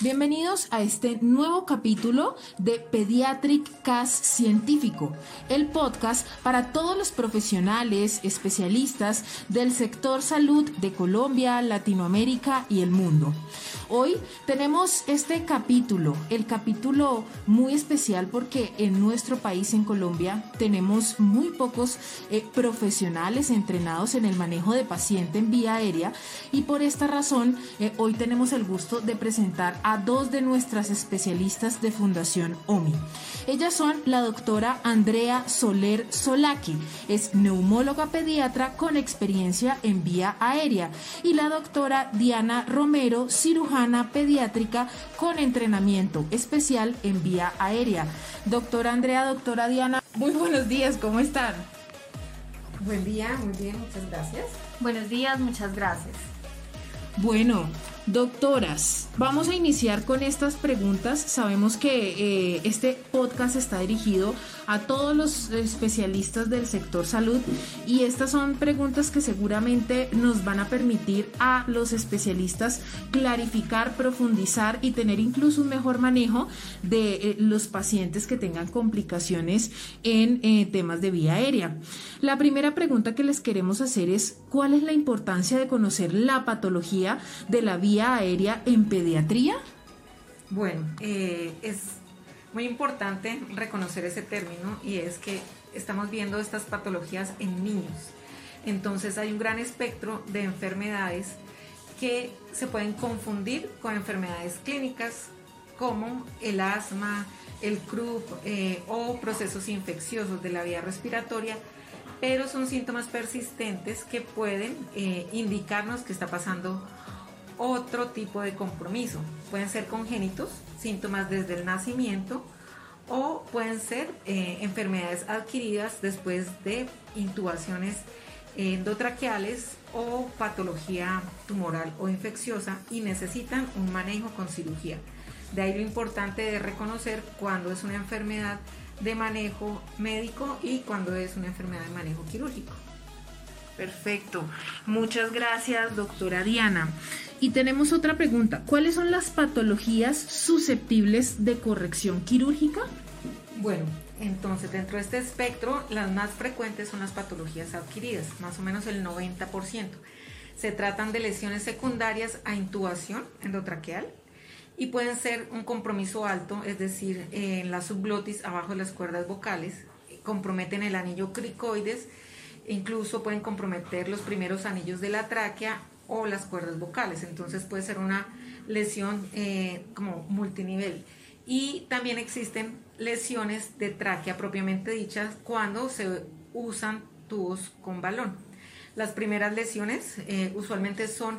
Bienvenidos a este nuevo capítulo de Pediatric CAS Científico, el podcast para todos los profesionales, especialistas del sector salud de Colombia, Latinoamérica y el mundo. Hoy tenemos este capítulo, el capítulo muy especial porque en nuestro país, en Colombia, tenemos muy pocos eh, profesionales entrenados en el manejo de paciente en vía aérea y por esta razón eh, hoy tenemos el gusto de presentar a dos de nuestras especialistas de Fundación OMI. Ellas son la doctora Andrea Soler Solaki, es neumóloga pediatra con experiencia en vía aérea, y la doctora Diana Romero, cirujana pediátrica con entrenamiento especial en vía aérea. Doctora Andrea, doctora Diana, muy buenos días, ¿cómo están? Buen día, muy bien, muchas gracias. Buenos días, muchas gracias. Bueno, Doctoras, vamos a iniciar con estas preguntas. Sabemos que eh, este podcast está dirigido a todos los especialistas del sector salud y estas son preguntas que seguramente nos van a permitir a los especialistas clarificar, profundizar y tener incluso un mejor manejo de eh, los pacientes que tengan complicaciones en eh, temas de vía aérea. La primera pregunta que les queremos hacer es, ¿cuál es la importancia de conocer la patología de la vía aérea en pediatría? Bueno, eh, es muy importante reconocer ese término y es que estamos viendo estas patologías en niños. Entonces hay un gran espectro de enfermedades que se pueden confundir con enfermedades clínicas como el asma, el CRUP eh, o procesos infecciosos de la vía respiratoria, pero son síntomas persistentes que pueden eh, indicarnos que está pasando otro tipo de compromiso. Pueden ser congénitos, síntomas desde el nacimiento, o pueden ser eh, enfermedades adquiridas después de intubaciones endotraqueales o patología tumoral o infecciosa y necesitan un manejo con cirugía. De ahí lo importante de reconocer cuando es una enfermedad de manejo médico y cuando es una enfermedad de manejo quirúrgico. Perfecto. Muchas gracias, doctora Diana. Y tenemos otra pregunta. ¿Cuáles son las patologías susceptibles de corrección quirúrgica? Bueno, entonces dentro de este espectro, las más frecuentes son las patologías adquiridas, más o menos el 90%. Se tratan de lesiones secundarias a intubación endotraqueal y pueden ser un compromiso alto, es decir, en la subglotis abajo de las cuerdas vocales, comprometen el anillo cricoides, incluso pueden comprometer los primeros anillos de la tráquea o las cuerdas vocales. Entonces puede ser una lesión eh, como multinivel. Y también existen lesiones de tráquea propiamente dichas cuando se usan tubos con balón. Las primeras lesiones eh, usualmente son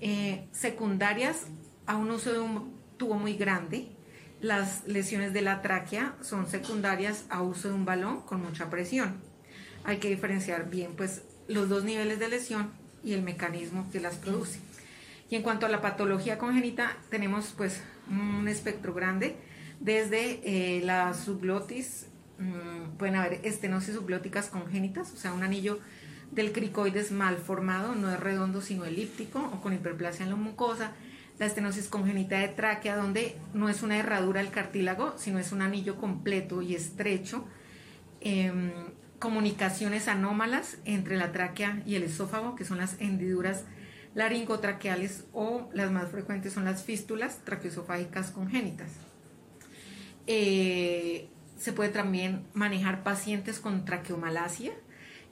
eh, secundarias a un uso de un tubo muy grande. Las lesiones de la tráquea son secundarias a uso de un balón con mucha presión. Hay que diferenciar bien pues los dos niveles de lesión y el mecanismo que las produce. Y en cuanto a la patología congénita, tenemos pues un espectro grande, desde eh, la subglotis, mm, pueden haber estenosis subglóticas congénitas, o sea, un anillo del cricoides mal formado, no es redondo sino elíptico o con hiperplasia en la mucosa, la estenosis congénita de tráquea, donde no es una herradura del cartílago, sino es un anillo completo y estrecho. Em, comunicaciones anómalas entre la tráquea y el esófago, que son las hendiduras laringotraqueales o las más frecuentes son las fístulas traqueosofágicas congénitas. Eh, se puede también manejar pacientes con traqueomalacia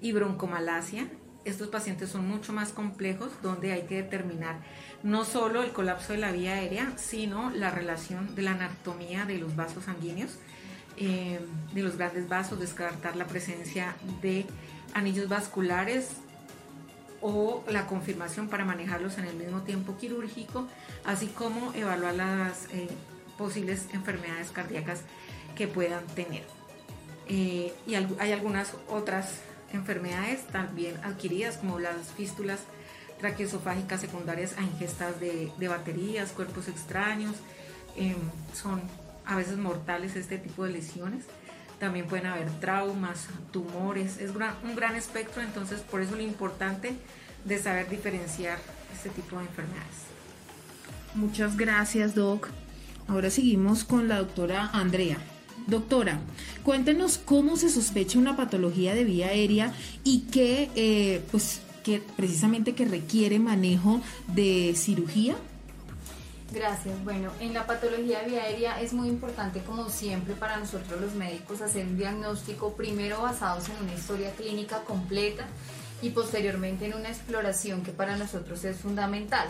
y broncomalacia. Estos pacientes son mucho más complejos donde hay que determinar no solo el colapso de la vía aérea, sino la relación de la anatomía de los vasos sanguíneos eh, de los grandes vasos, descartar la presencia de anillos vasculares o la confirmación para manejarlos en el mismo tiempo quirúrgico, así como evaluar las eh, posibles enfermedades cardíacas que puedan tener. Eh, y hay algunas otras enfermedades también adquiridas, como las fístulas traqueosofágicas secundarias a ingestas de, de baterías, cuerpos extraños, son a veces mortales este tipo de lesiones. También pueden haber traumas, tumores, es un gran espectro, entonces por eso lo importante de saber diferenciar este tipo de enfermedades. Muchas gracias, Doc. ahora seguimos con la doctora Andrea. Doctora, cuéntenos cómo se sospecha una patología de vía aérea y qué, eh, pues, que precisamente que requiere manejo de cirugía. Gracias. Bueno, en la patología aérea es muy importante, como siempre, para nosotros los médicos hacer un diagnóstico primero basados en una historia clínica completa y posteriormente en una exploración que para nosotros es fundamental.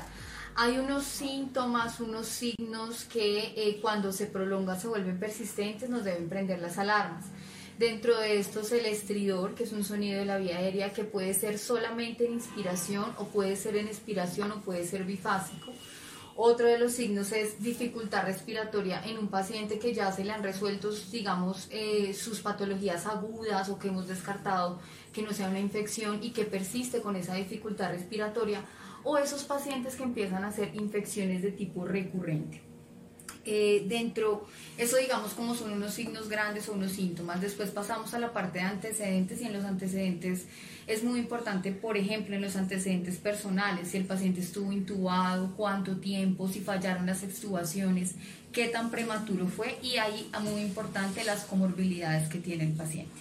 Hay unos síntomas, unos signos que eh, cuando se prolonga se vuelven persistentes, nos deben prender las alarmas. Dentro de estos el estridor, que es un sonido de la vía aérea que puede ser solamente en inspiración o puede ser en expiración o puede ser bifásico. Otro de los signos es dificultad respiratoria en un paciente que ya se le han resuelto, digamos, eh, sus patologías agudas o que hemos descartado que no sea una infección y que persiste con esa dificultad respiratoria o esos pacientes que empiezan a hacer infecciones de tipo recurrente. Eh, dentro, eso digamos como son unos signos grandes o unos síntomas. Después pasamos a la parte de antecedentes y en los antecedentes es muy importante, por ejemplo, en los antecedentes personales, si el paciente estuvo intubado, cuánto tiempo, si fallaron las extubaciones, qué tan prematuro fue y ahí muy importante las comorbilidades que tiene el paciente.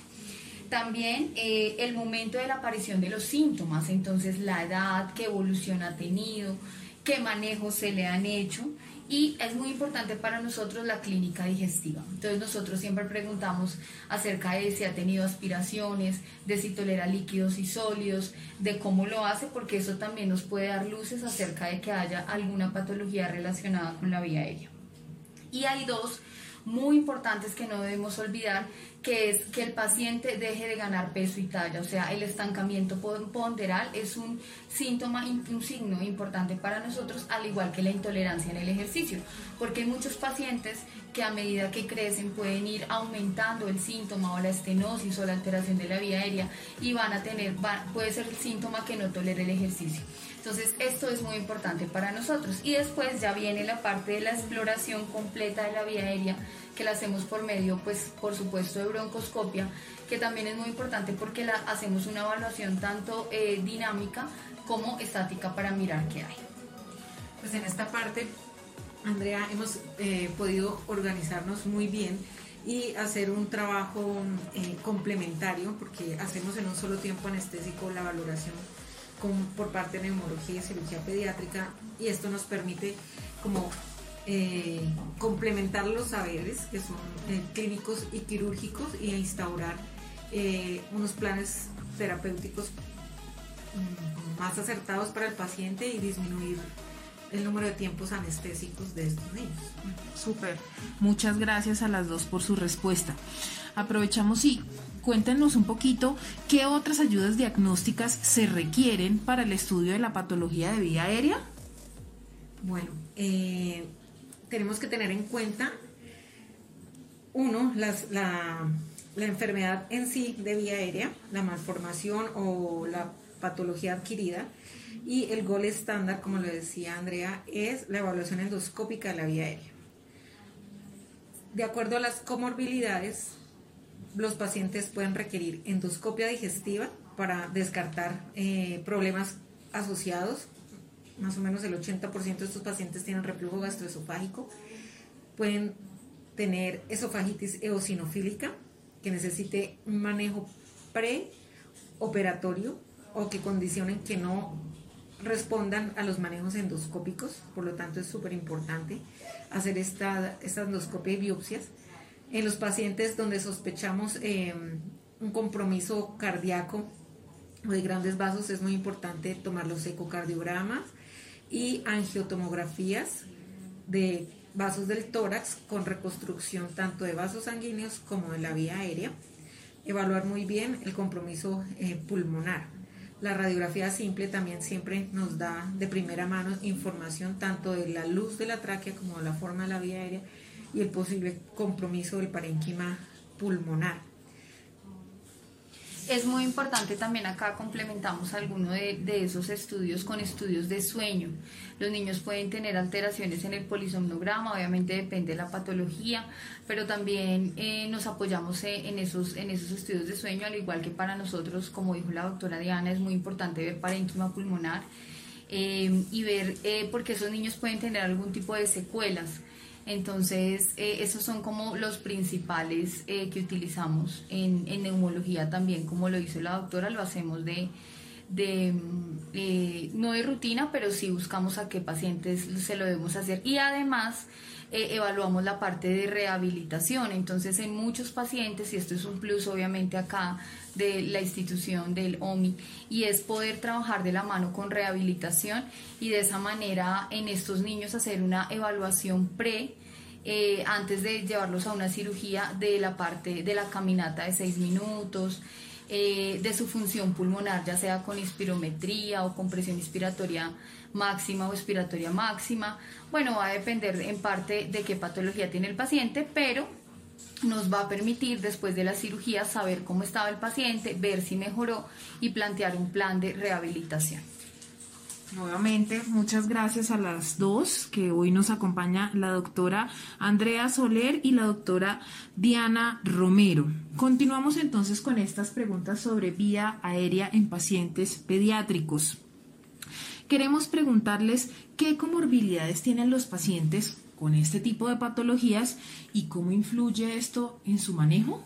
También eh, el momento de la aparición de los síntomas, entonces la edad, qué evolución ha tenido, qué manejos se le han hecho y es muy importante para nosotros la clínica digestiva. Entonces nosotros siempre preguntamos acerca de si ha tenido aspiraciones, de si tolera líquidos y sólidos, de cómo lo hace, porque eso también nos puede dar luces acerca de que haya alguna patología relacionada con la vía aérea. Y hay dos muy importantes que no debemos olvidar, que es que el paciente deje de ganar peso y talla, o sea, el estancamiento ponderal es un síntoma, un signo importante para nosotros, al igual que la intolerancia en el ejercicio, porque hay muchos pacientes que a medida que crecen pueden ir aumentando el síntoma o la estenosis o la alteración de la vía aérea y van a tener, puede ser el síntoma que no tolere el ejercicio. Entonces, esto es muy importante para nosotros. Y después ya viene la parte de la exploración completa de la vía aérea, que la hacemos por medio, pues, por supuesto, de broncoscopia, que también es muy importante porque la, hacemos una evaluación tanto eh, dinámica como estática para mirar qué hay. Pues en esta parte, Andrea, hemos eh, podido organizarnos muy bien y hacer un trabajo eh, complementario porque hacemos en un solo tiempo anestésico la valoración por parte de neumología y cirugía pediátrica y esto nos permite como eh, complementar los saberes que son eh, clínicos y quirúrgicos y instaurar eh, unos planes terapéuticos mm, más acertados para el paciente y disminuir el número de tiempos anestésicos de estos niños. Súper. Muchas gracias a las dos por su respuesta. Aprovechamos y cuéntenos un poquito qué otras ayudas diagnósticas se requieren para el estudio de la patología de vía aérea. Bueno, eh, tenemos que tener en cuenta, uno, la, la enfermedad en sí de vía aérea, la malformación o la patología adquirida, y el gol estándar, como lo decía Andrea, es la evaluación endoscópica de la vía aérea. De acuerdo a las comorbilidades, los pacientes pueden requerir endoscopia digestiva para descartar eh, problemas asociados. Más o menos el 80% de estos pacientes tienen reflujo gastroesofágico. Pueden tener esofagitis eosinofílica, que necesite un manejo preoperatorio o que condicionen que no respondan a los manejos endoscópicos. Por lo tanto, es súper importante hacer esta, esta endoscopia y biopsias en los pacientes donde sospechamos em, un compromiso cardíaco o de grandes vasos es muy importante tomar los ecocardiogramas y angiotomografías de vasos del tórax con reconstrucción tanto de vasos sanguíneos como de la vía aérea. Evaluar muy bien el compromiso eh, pulmonar. La radiografía simple también siempre nos da de primera mano información tanto de la luz de la tráquea como de la forma de la vía aérea y el posible compromiso del parénquima pulmonar. Es muy importante también acá complementamos alguno de, esos estudios con estudios de sueño. Los niños pueden tener alteraciones en el polisomnograma, obviamente depende de la patología, pero también eh, nos apoyamos eh, en esos, estudios de sueño, al igual que para nosotros, como dijo la doctora Diana, es muy importante ver parénquima pulmonar eh, y ver porque esos niños pueden tener algún tipo de secuelas Entonces, eh, esos son como los principales eh, que utilizamos en, en, neumología también, como lo hizo la doctora, lo hacemos de, de eh, no de rutina, pero sí buscamos a qué pacientes se lo debemos hacer. Y además, evaluamos la parte de rehabilitación. Entonces, en muchos pacientes, y esto es un plus obviamente acá de la institución del OMI, y es poder trabajar de la mano con rehabilitación y de esa manera en estos niños hacer una evaluación pre. Eh, antes de llevarlos a una cirugía de la parte de la caminata de seis minutos, eh, de su función pulmonar, ya sea con inspirometría o con presión inspiratoria máxima o expiratoria máxima. Bueno, va a depender en parte de qué patología tiene el paciente, pero nos va a permitir después de la cirugía saber cómo estaba el paciente, ver si mejoró y plantear un plan de rehabilitación. Nuevamente, muchas gracias a las dos que hoy nos acompaña la doctora Andrea Soler y la doctora Diana Romero. Continuamos entonces con estas preguntas sobre vía aérea en pacientes pediátricos. Queremos preguntarles qué comorbilidades tienen los pacientes con este tipo de patologías y cómo influye esto en su manejo?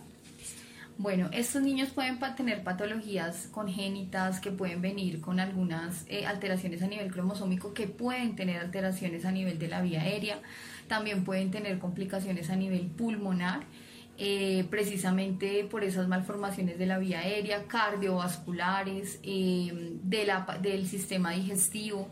Bueno, estos niños pueden tener patologías congénitas que pueden venir con algunas eh, alteraciones a nivel cromosómico, que pueden tener alteraciones a nivel de la vía aérea, también pueden tener complicaciones a nivel pulmonar, eh, precisamente por esas malformaciones de la vía aérea, cardiovasculares, eh, del sistema digestivo.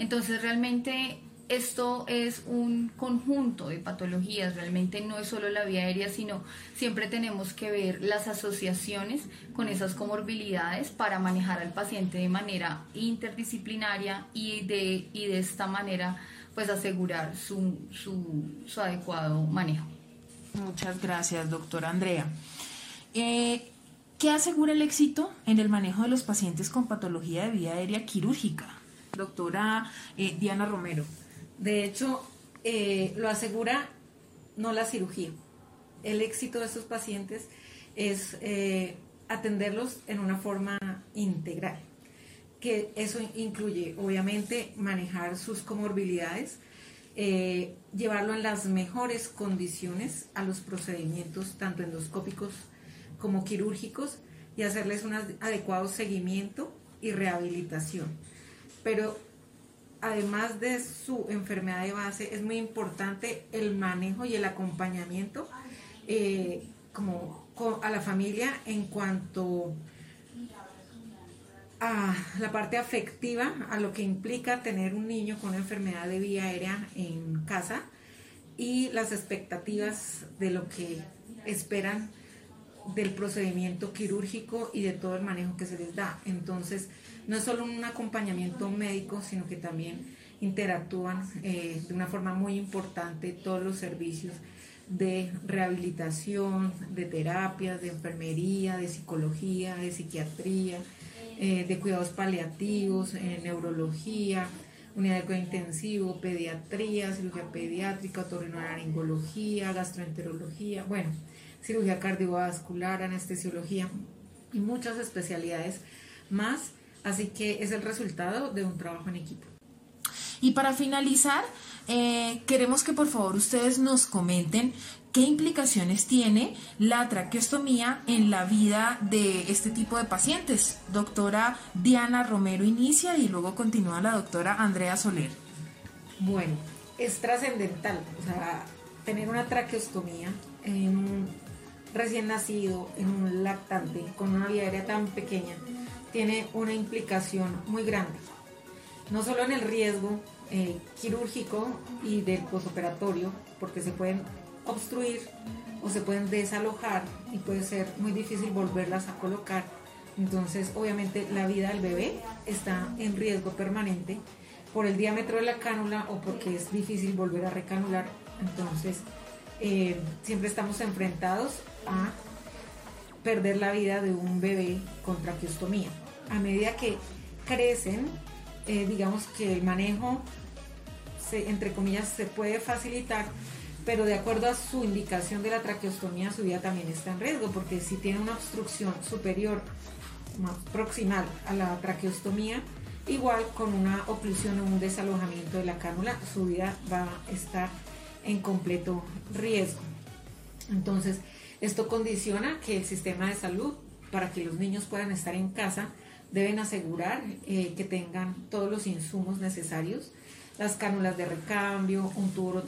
Entonces realmente esto es un conjunto de patologías, realmente no es solo la vía aérea, sino siempre tenemos que ver las asociaciones con esas comorbilidades para manejar al paciente de manera interdisciplinaria y de, y de esta manera pues asegurar su, su, adecuado manejo. Muchas gracias, doctora Andrea. Eh, ¿Qué asegura el éxito en el manejo de los pacientes con patología de vía aérea quirúrgica? Doctora eh, Diana Romero. De hecho, eh, lo asegura no la cirugía. El éxito de estos pacientes es eh, atenderlos en una forma integral, que eso incluye obviamente manejar sus comorbilidades, eh, llevarlo en las mejores condiciones a los procedimientos tanto endoscópicos como quirúrgicos y hacerles un adecuado seguimiento y rehabilitación. Pero además de su enfermedad de base, es muy importante el manejo y el acompañamiento eh, como a la familia en cuanto a la parte afectiva, a lo que implica tener un niño con una enfermedad de vía aérea en casa y las expectativas de lo que esperan del procedimiento quirúrgico y de todo el manejo que se les da. Entonces, no es solo un acompañamiento médico, sino que también interactúan eh, de una forma muy importante todos los servicios de rehabilitación, de terapias, de enfermería, de psicología, de psiquiatría, eh, de cuidados paliativos, neurología, unidad de cuidado intensivo, pediatría, cirugía pediátrica, otorrinolaringología, gastroenterología, bueno, cirugía cardiovascular, anestesiología y muchas especialidades más Así que es el resultado de un trabajo en equipo. Y para finalizar, eh, queremos que por favor ustedes nos comenten qué implicaciones tiene la traqueostomía en la vida de este tipo de pacientes. Doctora Diana Romero inicia y luego continúa la doctora Andrea Soler. Bueno, es trascendental, o sea, tener una traqueostomía en un recién nacido, en un lactante, con una vía aérea tan pequeña, tiene una implicación muy grande, no solo en el riesgo eh, quirúrgico y del posoperatorio, porque se pueden obstruir o se pueden desalojar y puede ser muy difícil volverlas a colocar. Entonces, obviamente, la vida del bebé está en riesgo permanente por el diámetro de la cánula o porque es difícil volver a recanular. Entonces, eh, siempre estamos enfrentados a perder la vida de un bebé con traqueostomía a medida que crecen, eh, digamos que el manejo, entre comillas, se puede facilitar, pero de acuerdo a su indicación de la traqueostomía, su vida también está en riesgo, porque si tiene una obstrucción superior, más proximal a la traqueostomía, igual con una oclusión o un desalojamiento de la cánula, su vida va a estar en completo riesgo. Entonces, esto condiciona que el sistema de salud, para que los niños puedan estar en casa, deben asegurar eh, que tengan todos los insumos necesarios, las cánulas de recambio, un tubo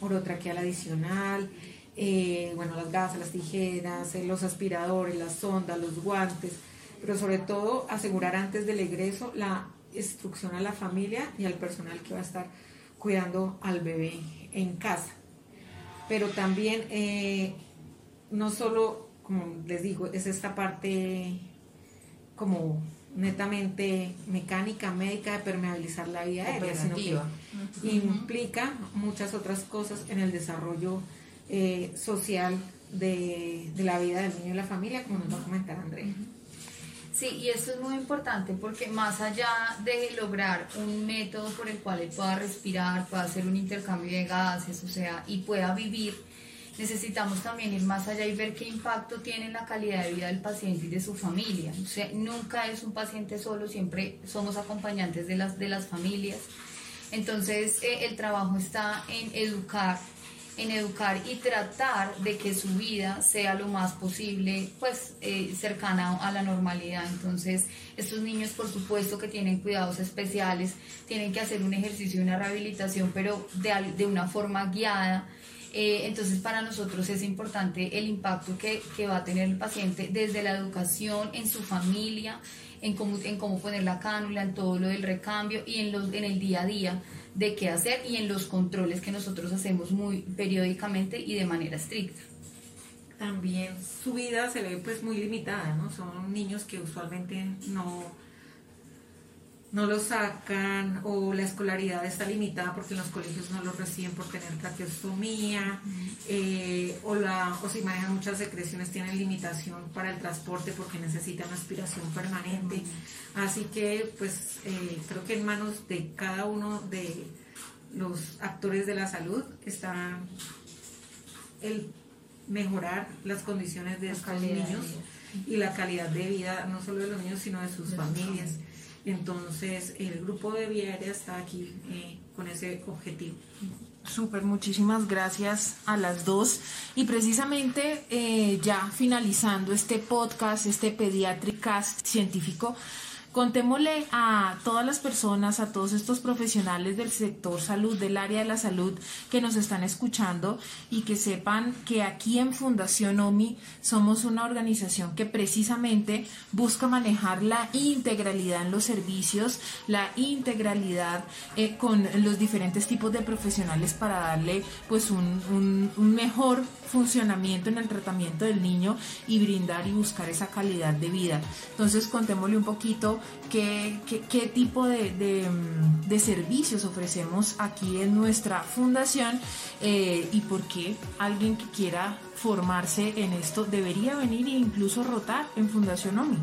orotraqueal adicional, eh, bueno, las gasas, las tijeras, eh, los aspiradores, las sondas, los guantes, pero sobre todo asegurar antes del egreso la instrucción a la familia y al personal que va a estar cuidando al bebé en casa. Pero también, no solo, como les digo, es esta parte como netamente mecánica, médica de permeabilizar la vía aérea, sino que implica muchas otras cosas en el desarrollo eh, social de, de, la vida del niño y la familia, como nos va a comentar Andrea. Sí, y esto es muy importante porque más allá de lograr un método por el cual él pueda respirar, pueda hacer un intercambio de gases, o sea, y pueda vivir, necesitamos también ir más allá y ver qué impacto tiene en la calidad de vida del paciente y de su familia. Nunca es un paciente solo, siempre somos acompañantes de las, de las familias. Entonces, eh, el trabajo está en educar en educar y tratar de que su vida sea lo más posible, pues eh, cercana a la normalidad. Entonces, estos niños, por supuesto, que tienen cuidados especiales, tienen que hacer un ejercicio una rehabilitación, pero de, de una forma guiada. Eh, entonces, para nosotros es importante el impacto que, que, va a tener el paciente desde la educación, en su familia, en cómo, en cómo poner la cánula, en todo lo del recambio y en, los, en el día a día de qué hacer y en los controles que nosotros hacemos muy periódicamente y de manera estricta. También su vida se ve pues muy limitada, ¿no? Son niños que usualmente no no lo sacan o la escolaridad está limitada porque en los colegios no lo reciben por tener traqueostomía eh, o, la, o si manejan muchas secreciones tienen limitación para el transporte porque necesitan aspiración permanente. Así que pues eh, creo que en manos de cada uno de los actores de la salud está el mejorar las condiciones de estos niños y la calidad de vida no solo de los niños sino de sus familias. Entonces, el grupo de Viaria está aquí eh, con ese objetivo. Súper, muchísimas gracias a las dos. Y precisamente eh, ya finalizando este podcast, este Pediatricast científico, Contémosle a todas las personas, a todos estos profesionales del sector salud, del área de la salud que nos están escuchando y que sepan que aquí en Fundación OMI somos una organización que precisamente busca manejar la integralidad en los servicios, la integralidad eh, con los diferentes tipos de profesionales para darle pues un, un mejor funcionamiento en el tratamiento del niño y brindar y buscar esa calidad de vida. Entonces contémosle un poquito qué, qué, tipo de, de, servicios ofrecemos aquí en nuestra fundación eh, y por qué alguien que quiera formarse en esto debería venir e incluso rotar en Fundación OMI.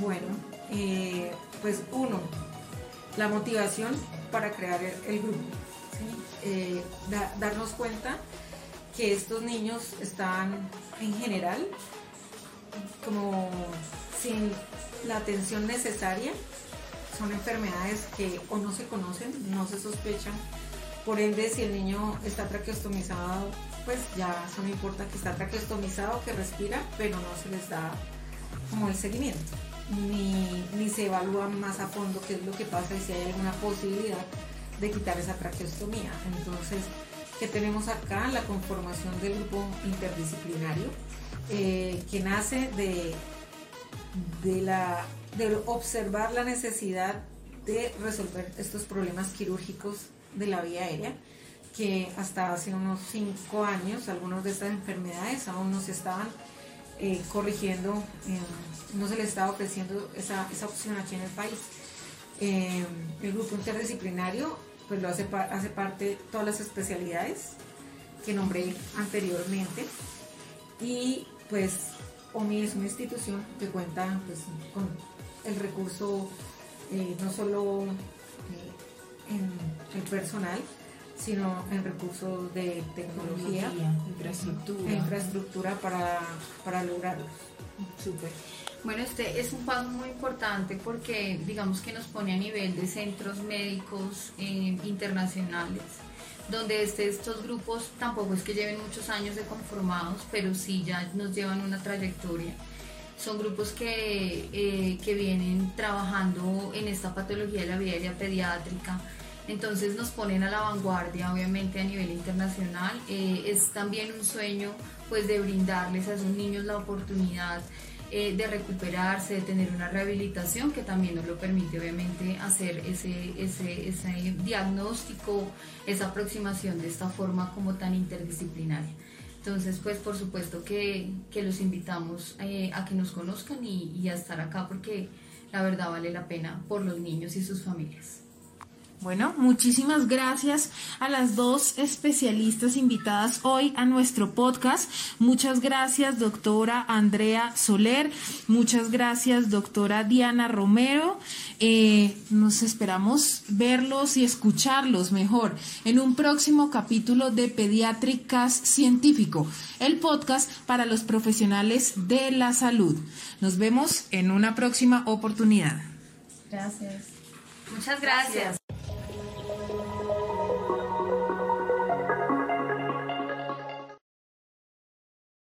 Bueno, eh, pues uno, la motivación para crear el, grupo. Eh, darnos cuenta que estos niños están en general como sin la atención necesaria. Son enfermedades que o no se conocen, no se sospechan. Por ende, si el niño está traqueostomizado, pues ya no importa que está traqueostomizado, que respira, pero no se les da como el seguimiento. Ni, ni se evalúa más a fondo qué es lo que pasa y si hay alguna posibilidad de quitar esa traqueostomía. Entonces, que tenemos acá, la conformación del grupo interdisciplinario, eh, que nace de, de, la, de observar la necesidad de resolver estos problemas quirúrgicos de la vía aérea, que hasta hace unos cinco años algunas de estas enfermedades aún no se estaban eh, corrigiendo, eh, no se les estaba ofreciendo esa, esa opción aquí en el país. el grupo interdisciplinario pues lo hace, hace parte todas las especialidades que nombré anteriormente y pues OMI es una institución que cuenta pues, con el recurso eh, no solo eh, en el personal, sino en recursos de tecnología, infraestructura, infraestructura para, para lograrlos. Súper. Bueno, este es un paso muy importante porque digamos que nos pone a nivel de centros médicos eh, internacionales. Donde este, estos grupos tampoco es que lleven muchos años de conformados, pero sí ya nos llevan una trayectoria. Son grupos que, eh, que vienen trabajando en esta patología de la aérea pediátrica, entonces nos ponen a la vanguardia obviamente a nivel internacional. Eh, es también un sueño pues de brindarles a esos niños la oportunidad eh, de recuperarse, de tener una rehabilitación que también nos lo permite obviamente hacer ese, ese, ese diagnóstico, esa aproximación de esta forma como tan interdisciplinaria. Entonces, pues por supuesto que, que los invitamos eh, a que nos conozcan y, y a estar acá porque la verdad vale la pena por los niños y sus familias. Bueno, muchísimas gracias a las dos especialistas invitadas hoy a nuestro podcast. Muchas gracias, doctora Andrea Soler. Muchas gracias, doctora Diana Romero. Eh, nos esperamos verlos y escucharlos mejor en un próximo capítulo de Pediatricas Científico, el podcast para los profesionales de la salud. Nos vemos en una próxima oportunidad. Gracias. Muchas gracias.